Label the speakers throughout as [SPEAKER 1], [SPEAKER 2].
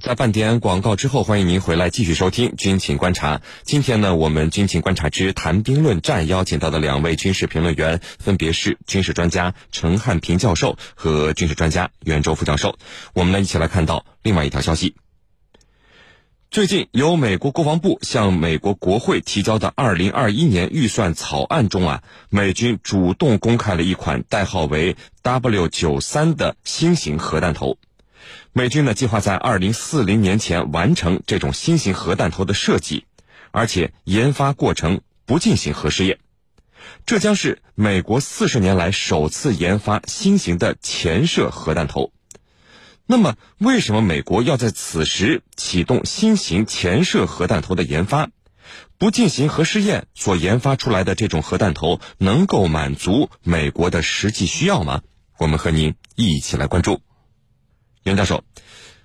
[SPEAKER 1] 在半点广告之后，欢迎您回来继续收听《军情观察》。今天呢，我们《军情观察之谈兵论战》邀请到的两位军事评论员，分别是军事专家陈汉平教授和军事专家袁周副教授。我们呢，一起来看到另外一条消息。最近，由美国国防部向美国国会提交的二零二一年预算草案中啊，美军主动公开了一款代号为 W 九三的新型核弹头。美军呢计划在二零四零年前完成这种新型核弹头的设计，而且研发过程不进行核试验。这将是美国四十年来首次研发新型的潜射核弹头。那么，为什么美国要在此时启动新型潜射核弹头的研发？不进行核试验所研发出来的这种核弹头能够满足美国的实际需要吗？我们和您一起来关注。袁教授，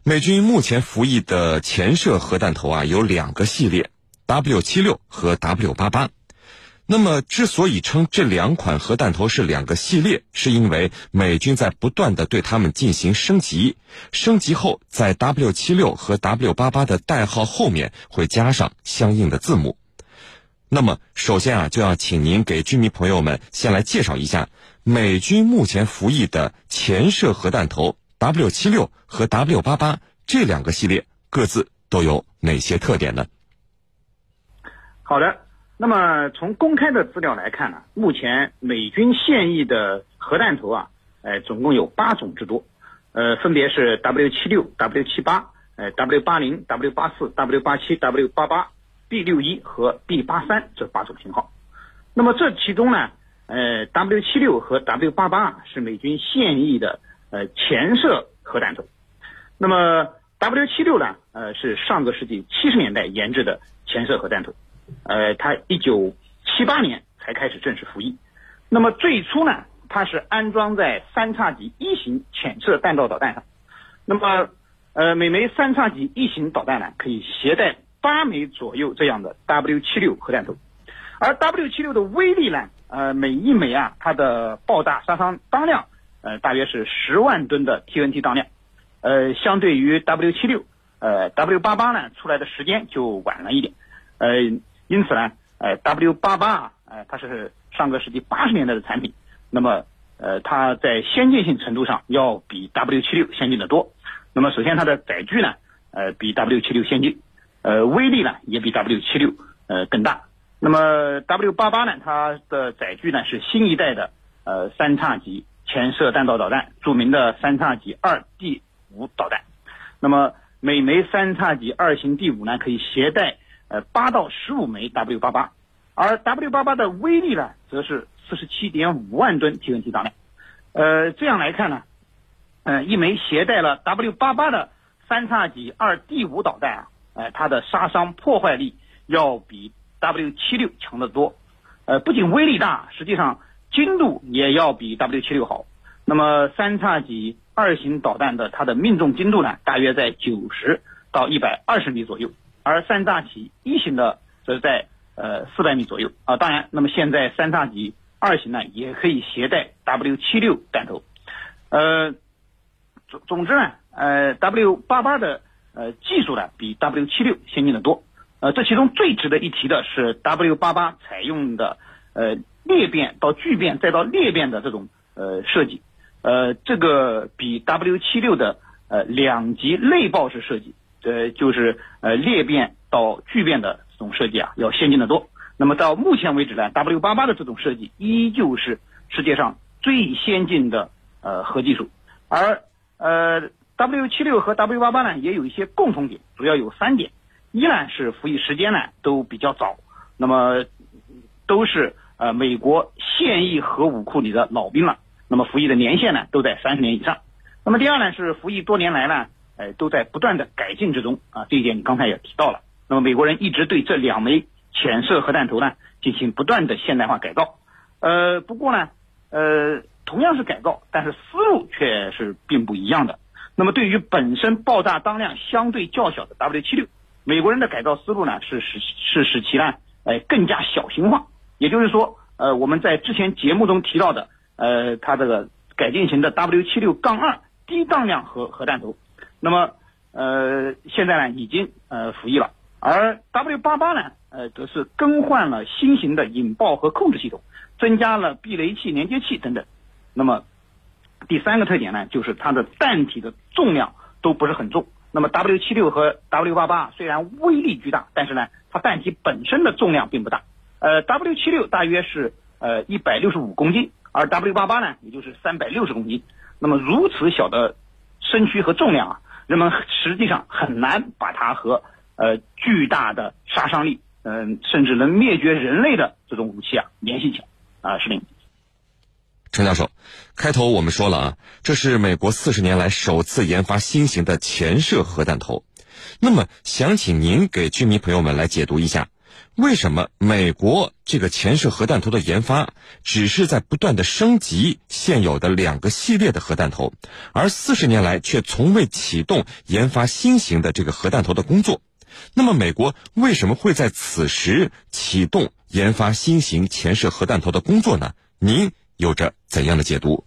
[SPEAKER 1] 美军目前服役的潜射核弹头啊有两个系列，W 七六和 W 八八。那么，之所以称这两款核弹头是两个系列，是因为美军在不断的对它们进行升级，升级后在 W 七六和 W 八八的代号后面会加上相应的字母。那么，首先啊，就要请您给居民朋友们先来介绍一下美军目前服役的潜射核弹头。W 七六和 W 八八这两个系列各自都有哪些特点呢？
[SPEAKER 2] 好的，那么从公开的资料来看呢，目前美军现役的核弹头啊，呃，总共有八种之多，呃，分别是 W 七六、W 七八、呃 W 八零、W 八四、W 八七、W 八八、B 六一和 B 八三这八种型号。那么这其中呢，呃，W 七六和 W 八八是美军现役的。呃，潜射核弹头，那么 W 七六呢？呃，是上个世纪七十年代研制的潜射核弹头，呃，它一九七八年才开始正式服役。那么最初呢，它是安装在三叉戟一型潜射弹道导弹上。那么，呃，每枚三叉戟一型导弹呢，可以携带八枚左右这样的 W 七六核弹头，而 W 七六的威力呢，呃，每一枚啊，它的爆炸杀伤当量。呃，大约是十万吨的 TNT 当量，呃，相对于 W 七六，呃，W 八八呢出来的时间就晚了一点，呃，因此呢，呃，W 八八啊，呃，它是上个世纪八十年代的产品，那么，呃，它在先进性程度上要比 W 七六先进的多。那么，首先它的载具呢，呃，比 W 七六先进，呃，威力呢也比 W 七六呃更大。那么 W 八八呢，它的载具呢是新一代的呃三叉戟。潜射弹道导弹，著名的三叉戟二 D 五导弹。那么每枚三叉戟二型 D 五呢，可以携带呃八到十五枚 W 八八，而 W 八八的威力呢，则是四十七点五万吨 TNT 当量。呃，这样来看呢，呃，一枚携带了 W 八八的三叉戟二 D 五导弹啊，呃，它的杀伤破坏力要比 W 七六强得多。呃，不仅威力大，实际上。精度也要比 W 七六好，那么三叉戟二型导弹的它的命中精度呢，大约在九十到一百二十米左右，而三叉戟一型的则在呃四百米左右啊。当然，那么现在三叉戟二型呢也可以携带 W 七六弹头，呃，总总之呢，呃 W 八八的呃技术呢比 W 七六先进的多，呃，这其中最值得一提的是 W 八八采用的呃。裂变到聚变再到裂变的这种呃设计，呃，这个比 W 七六的呃两级类爆式设计，呃，就是呃裂变到聚变的这种设计啊，要先进的多。那么到目前为止呢，W 八八的这种设计依旧是世界上最先进的呃核技术，而呃 W 七六和 W 八八呢也有一些共同点，主要有三点：一呢是服役时间呢都比较早，那么都是。呃，美国现役核武库里的老兵了，那么服役的年限呢，都在三十年以上。那么第二呢，是服役多年来呢，呃，都在不断的改进之中啊。这一点你刚才也提到了。那么美国人一直对这两枚潜射核弹头呢，进行不断的现代化改造。呃，不过呢，呃，同样是改造，但是思路却是并不一样的。那么对于本身爆炸当量相对较小的 W 七六，美国人的改造思路呢，是使是使其呢，呃，更加小型化。也就是说，呃，我们在之前节目中提到的，呃，它这个改进型的 W 七六杠二低当量核核弹头，那么呃，现在呢已经呃服役了，而 W 八八呢，呃，则是更换了新型的引爆和控制系统，增加了避雷器、连接器等等。那么第三个特点呢，就是它的弹体的重量都不是很重。那么 W 七六和 W 八八虽然威力巨大，但是呢，它弹体本身的重量并不大。呃，W 七六大约是呃一百六十五公斤，而 W 八八呢，也就是三百六十公斤。那么如此小的身躯和重量啊。人们实际上很难把它和呃巨大的杀伤力，嗯，甚至能灭绝人类的这种武器啊联系起来啊，是的。
[SPEAKER 1] 陈教授，开头我们说了啊，这是美国四十年来首次研发新型的潜射核弹头。那么，想请您给居民朋友们来解读一下。为什么美国这个潜射核弹头的研发只是在不断的升级现有的两个系列的核弹头，而四十年来却从未启动研发新型的这个核弹头的工作？那么，美国为什么会在此时启动研发新型潜射核弹头的工作呢？您有着怎样的解读？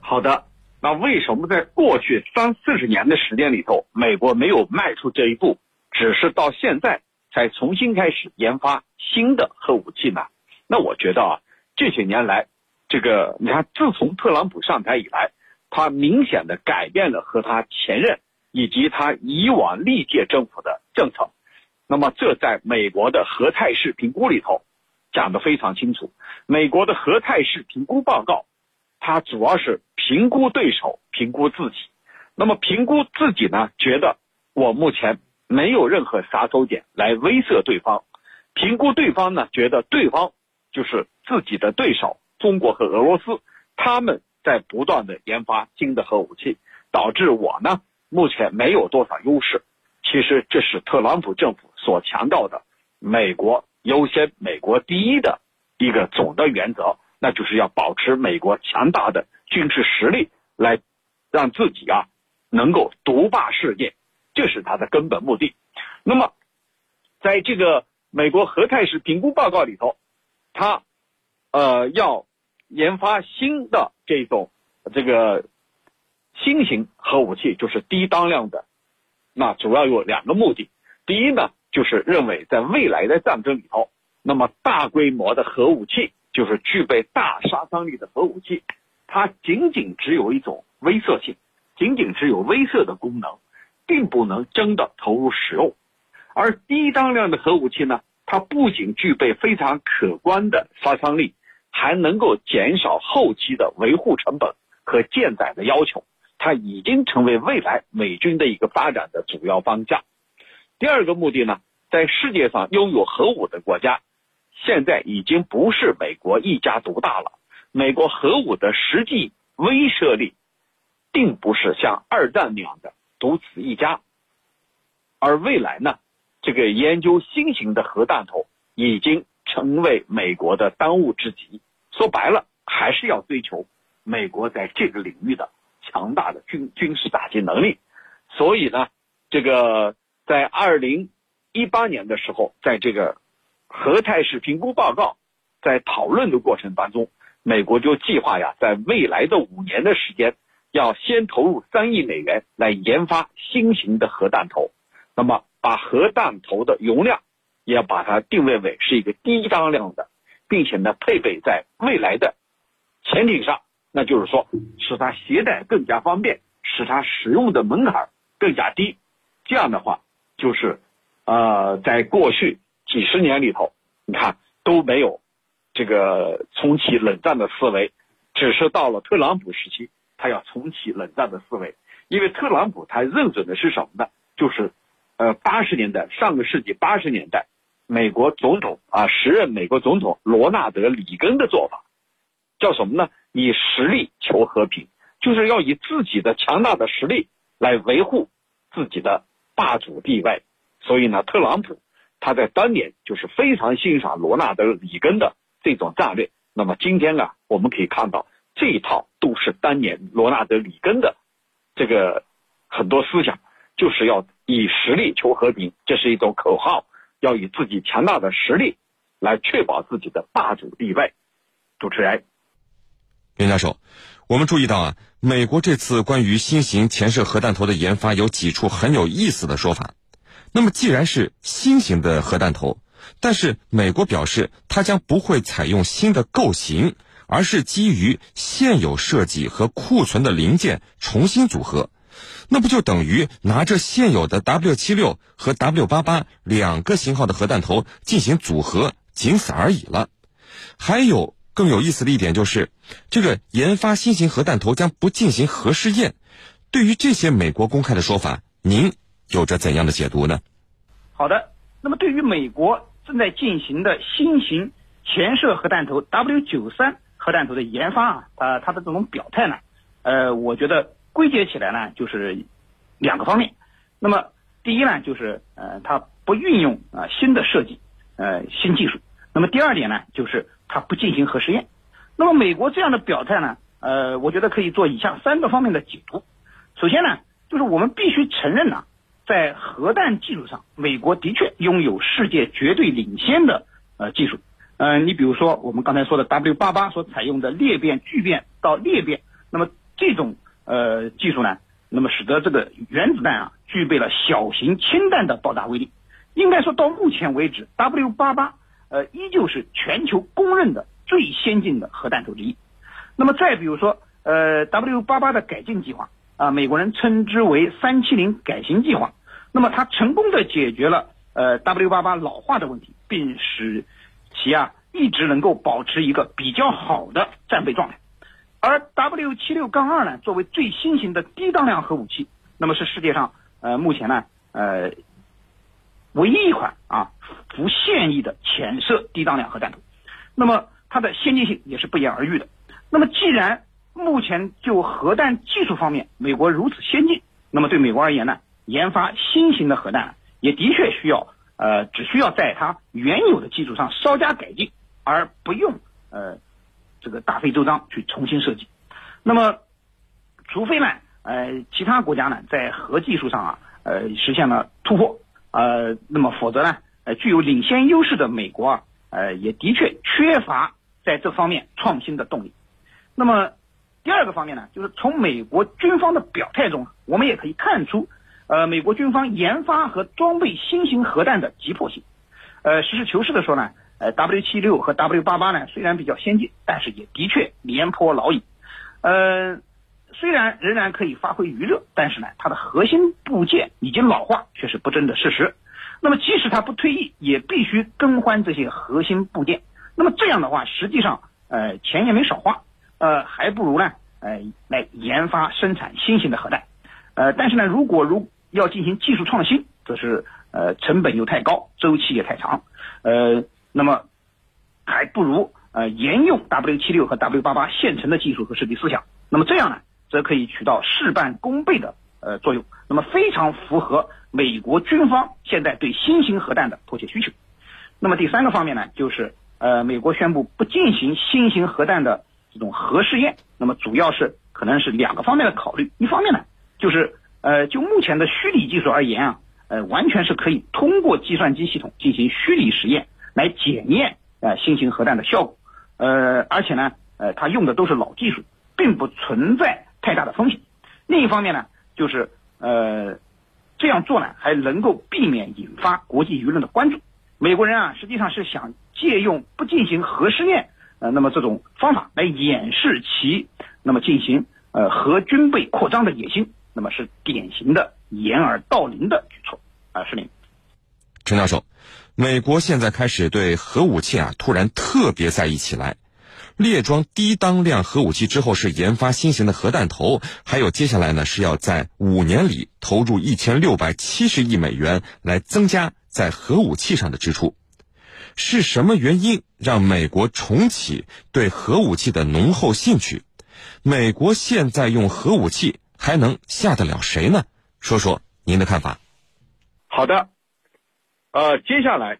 [SPEAKER 3] 好的，那为什么在过去三四十年的时间里头，美国没有迈出这一步，只是到现在？再重新开始研发新的核武器呢？那我觉得啊，这些年来，这个你看，自从特朗普上台以来，他明显的改变了和他前任以及他以往历届政府的政策。那么，这在美国的核态势评估里头讲的非常清楚。美国的核态势评估报告，它主要是评估对手，评估自己。那么，评估自己呢，觉得我目前。没有任何杀手锏来威慑对方，评估对方呢？觉得对方就是自己的对手，中国和俄罗斯，他们在不断的研发新的核武器，导致我呢目前没有多少优势。其实这是特朗普政府所强调的“美国优先、美国第一”的一个总的原则，那就是要保持美国强大的军事实力，来让自己啊能够独霸世界。这是它的根本目的。那么，在这个美国核态势评估报告里头，它呃要研发新的这种这个新型核武器，就是低当量的。那主要有两个目的。第一呢，就是认为在未来的战争里头，那么大规模的核武器，就是具备大杀伤力的核武器，它仅仅只有一种威慑性，仅仅只有威慑的功能。并不能真的投入使用，而低当量的核武器呢？它不仅具备非常可观的杀伤力，还能够减少后期的维护成本和舰载的要求。它已经成为未来美军的一个发展的主要方向。第二个目的呢，在世界上拥有核武的国家，现在已经不是美国一家独大了。美国核武的实际威慑力，并不是像二战那样的。独此一家，而未来呢？这个研究新型的核弹头已经成为美国的当务之急。说白了，还是要追求美国在这个领域的强大的军军事打击能力。所以呢，这个在二零一八年的时候，在这个核态势评估报告在讨论的过程当中，美国就计划呀，在未来的五年的时间。要先投入三亿美元来研发新型的核弹头，那么把核弹头的容量也要把它定位为是一个低当量的，并且呢配备在未来的潜艇上，那就是说使它携带更加方便，使它使用的门槛更加低。这样的话，就是呃，在过去几十年里头，你看都没有这个重启冷战的思维，只是到了特朗普时期。要重启冷战的思维，因为特朗普他认准的是什么呢？就是，呃，八十年代上个世纪八十年代，美国总统啊，时任美国总统罗纳德里根的做法，叫什么呢？以实力求和平，就是要以自己的强大的实力来维护自己的霸主地位。所以呢，特朗普他在当年就是非常欣赏罗纳德里根的这种战略。那么今天呢，我们可以看到。这一套都是当年罗纳德·里根的这个很多思想，就是要以实力求和平，这是一种口号，要以自己强大的实力来确保自己的霸主地位。主持人，
[SPEAKER 1] 袁教授，我们注意到啊，美国这次关于新型潜射核弹头的研发有几处很有意思的说法。那么，既然是新型的核弹头，但是美国表示它将不会采用新的构型，而是基于现有设计和库存的零件重新组合。那不就等于拿着现有的 W 七六和 W 八八两个型号的核弹头进行组合，仅此而已了？还有更有意思的一点就是，这个研发新型核弹头将不进行核试验。对于这些美国公开的说法，您有着怎样的解读呢？
[SPEAKER 2] 好的，那么对于美国正在进行的新型潜射核弹头 W 九三核弹头的研发啊，呃，它的这种表态呢，呃，我觉得。归结起来呢，就是两个方面。那么第一呢，就是呃，它不运用啊新的设计，呃新技术。那么第二点呢，就是它不进行核试验。那么美国这样的表态呢，呃，我觉得可以做以下三个方面的解读。首先呢，就是我们必须承认呢，在核弹技术上，美国的确拥有世界绝对领先的呃技术。嗯，你比如说我们刚才说的 W 八八所采用的裂变聚变到裂变，那么这种。呃，技术呢，那么使得这个原子弹啊具备了小型氢弹的爆炸威力。应该说到目前为止，W 八八呃依旧是全球公认的最先进的核弹头之一。那么再比如说，呃，W 八八的改进计划啊，美国人称之为三七零改型计划。那么它成功的解决了呃 W 八八老化的问题，并使其啊一直能够保持一个比较好的战备状态。而 W 七六杠二呢，作为最新型的低当量核武器，那么是世界上呃目前呢呃唯一一款啊不现役的潜射低当量核弹头，那么它的先进性也是不言而喻的。那么既然目前就核弹技术方面美国如此先进，那么对美国而言呢，研发新型的核弹也的确需要呃只需要在它原有的基础上稍加改进，而不用呃。这个大费周章去重新设计，那么，除非呢，呃，其他国家呢在核技术上啊，呃，实现了突破，呃，那么否则呢，呃，具有领先优势的美国啊，呃，也的确缺乏在这方面创新的动力。那么，第二个方面呢，就是从美国军方的表态中，我们也可以看出，呃，美国军方研发和装备新型核弹的急迫性。呃，实事求是的说呢。呃，W 七六和 W 八八呢，虽然比较先进，但是也的确廉颇老矣。呃，虽然仍然可以发挥余热，但是呢，它的核心部件已经老化，却是不争的事实。那么，即使它不退役，也必须更换这些核心部件。那么这样的话，实际上，呃，钱也没少花，呃，还不如呢，呃，来研发生产新型的核弹。呃，但是呢，如果如要进行技术创新，则是呃成本又太高，周期也太长，呃。那么，还不如呃沿用 W 七六和 W 八八现成的技术和设计思想。那么这样呢，则可以起到事半功倍的呃作用。那么非常符合美国军方现在对新型核弹的迫切需求。那么第三个方面呢，就是呃美国宣布不进行新型核弹的这种核试验。那么主要是可能是两个方面的考虑。一方面呢，就是呃就目前的虚拟技术而言啊，呃完全是可以通过计算机系统进行虚拟实验。来检验呃新型核弹的效果，呃，而且呢，呃，它用的都是老技术，并不存在太大的风险。另一方面呢，就是呃这样做呢，还能够避免引发国际舆论的关注。美国人啊，实际上是想借用不进行核试验，呃，那么这种方法来掩饰其那么进行呃核军备扩张的野心，那么是典型的掩耳盗铃的举措啊，是您，
[SPEAKER 1] 陈教授。美国现在开始对核武器啊突然特别在意起来，列装低当量核武器之后是研发新型的核弹头，还有接下来呢是要在五年里投入一千六百七十亿美元来增加在核武器上的支出，是什么原因让美国重启对核武器的浓厚兴趣？美国现在用核武器还能吓得了谁呢？说说您的看法。
[SPEAKER 3] 好的。呃，接下来，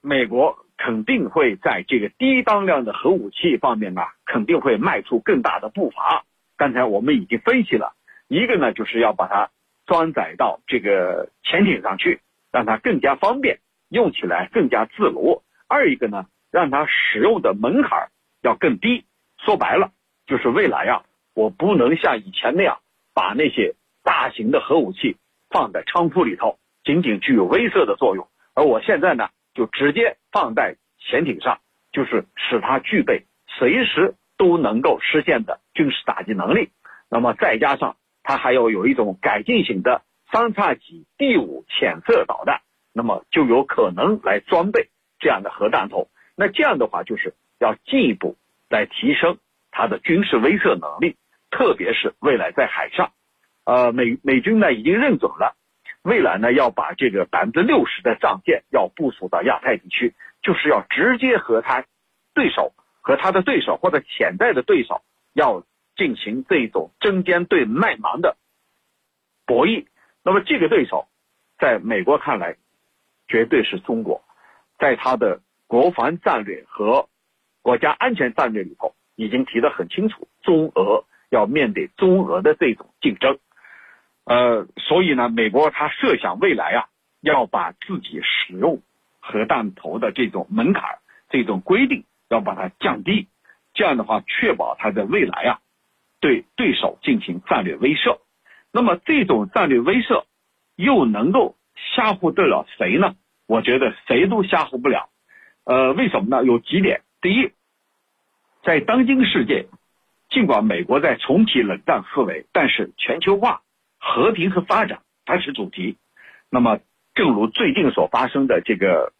[SPEAKER 3] 美国肯定会在这个低当量的核武器方面呢，肯定会迈出更大的步伐。刚才我们已经分析了，一个呢就是要把它装载到这个潜艇上去，让它更加方便，用起来更加自如；二一个呢，让它使用的门槛要更低。说白了，就是未来啊，我不能像以前那样把那些大型的核武器放在仓库里头，仅仅具有威慑的作用，而我现在呢，就直接放在潜艇上，就是使它具备随时都能够实现的军事打击能力。那么再加上它还要有一种改进型的三叉戟第五潜射导弹，那么就有可能来装备这样的核弹头。那这样的话，就是要进一步来提升它的军事威慑能力，特别是未来在海上，呃，美美军呢已经认准了，未来呢要把这个百分之六十的战舰要部署到亚太地区，就是要直接和他对手和他的对手或者潜在的对手要进行这种针尖对麦芒的博弈。那么这个对手，在美国看来，绝对是中国，在他的。国防战略和国家安全战略里头已经提得很清楚，中俄要面对中俄的这种竞争，呃，所以呢，美国他设想未来啊，要把自己使用核弹头的这种门槛、这种规定要把它降低，这样的话确保他的未来啊，对对手进行战略威慑。那么这种战略威慑又能够吓唬得了谁呢？我觉得谁都吓唬不了。呃，为什么呢？有几点。第一，在当今世界，尽管美国在重启冷战思维，但是全球化、和平和发展它是主题。那么，正如最近所发生的这个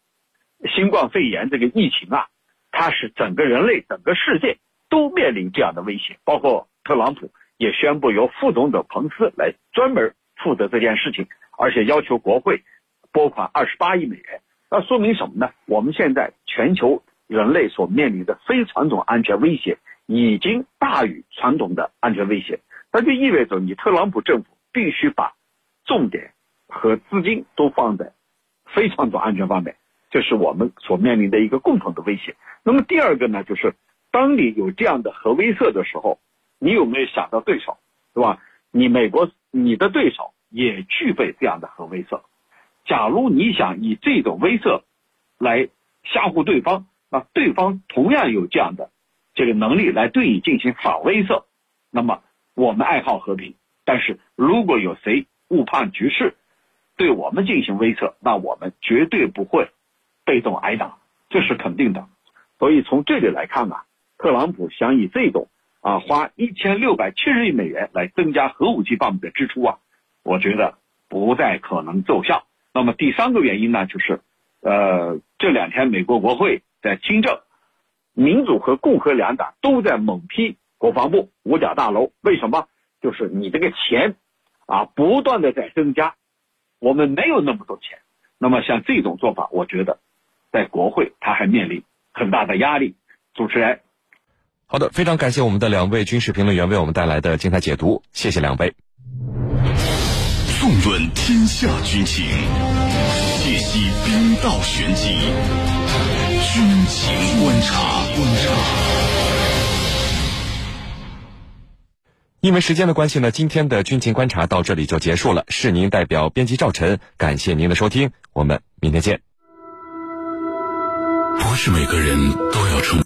[SPEAKER 3] 新冠肺炎这个疫情啊，它是整个人类、整个世界都面临这样的威胁。包括特朗普也宣布由副总统彭斯来专门负责这件事情，而且要求国会拨款二十八亿美元。那说明什么呢？我们现在全球人类所面临的非传统安全威胁已经大于传统的安全威胁，那就意味着你特朗普政府必须把重点和资金都放在非传统安全方面，这是我们所面临的一个共同的威胁。那么第二个呢，就是当你有这样的核威慑的时候，你有没有想到对手，是吧？你美国你的对手也具备这样的核威慑。假如你想以这种威慑来吓唬对方，那对方同样有这样的这个能力来对你进行反威慑。那么我们爱好和平，但是如果有谁误判局势，对我们进行威慑，那我们绝对不会被动挨打，这是肯定的。所以从这里来看啊，特朗普想以这种啊花一千六百七十亿美元来增加核武器方面的支出啊，我觉得不太可能奏效。那么第三个原因呢，就是，呃，这两天美国国会在清政，民主和共和两党都在猛批国防部五角大楼。为什么？就是你这个钱，啊，不断的在增加，我们没有那么多钱。那么像这种做法，我觉得，在国会他还面临很大的压力。主持人，
[SPEAKER 1] 好的，非常感谢我们的两位军事评论员为我们带来的精彩解读，谢谢两位。
[SPEAKER 4] 纵论天下军情，解析兵道玄机，军情观察。观察。
[SPEAKER 1] 因为时间的关系呢，今天的军情观察到这里就结束了。是您代表编辑赵晨，感谢您的收听，我们明天见。
[SPEAKER 4] 不是每个人都要成。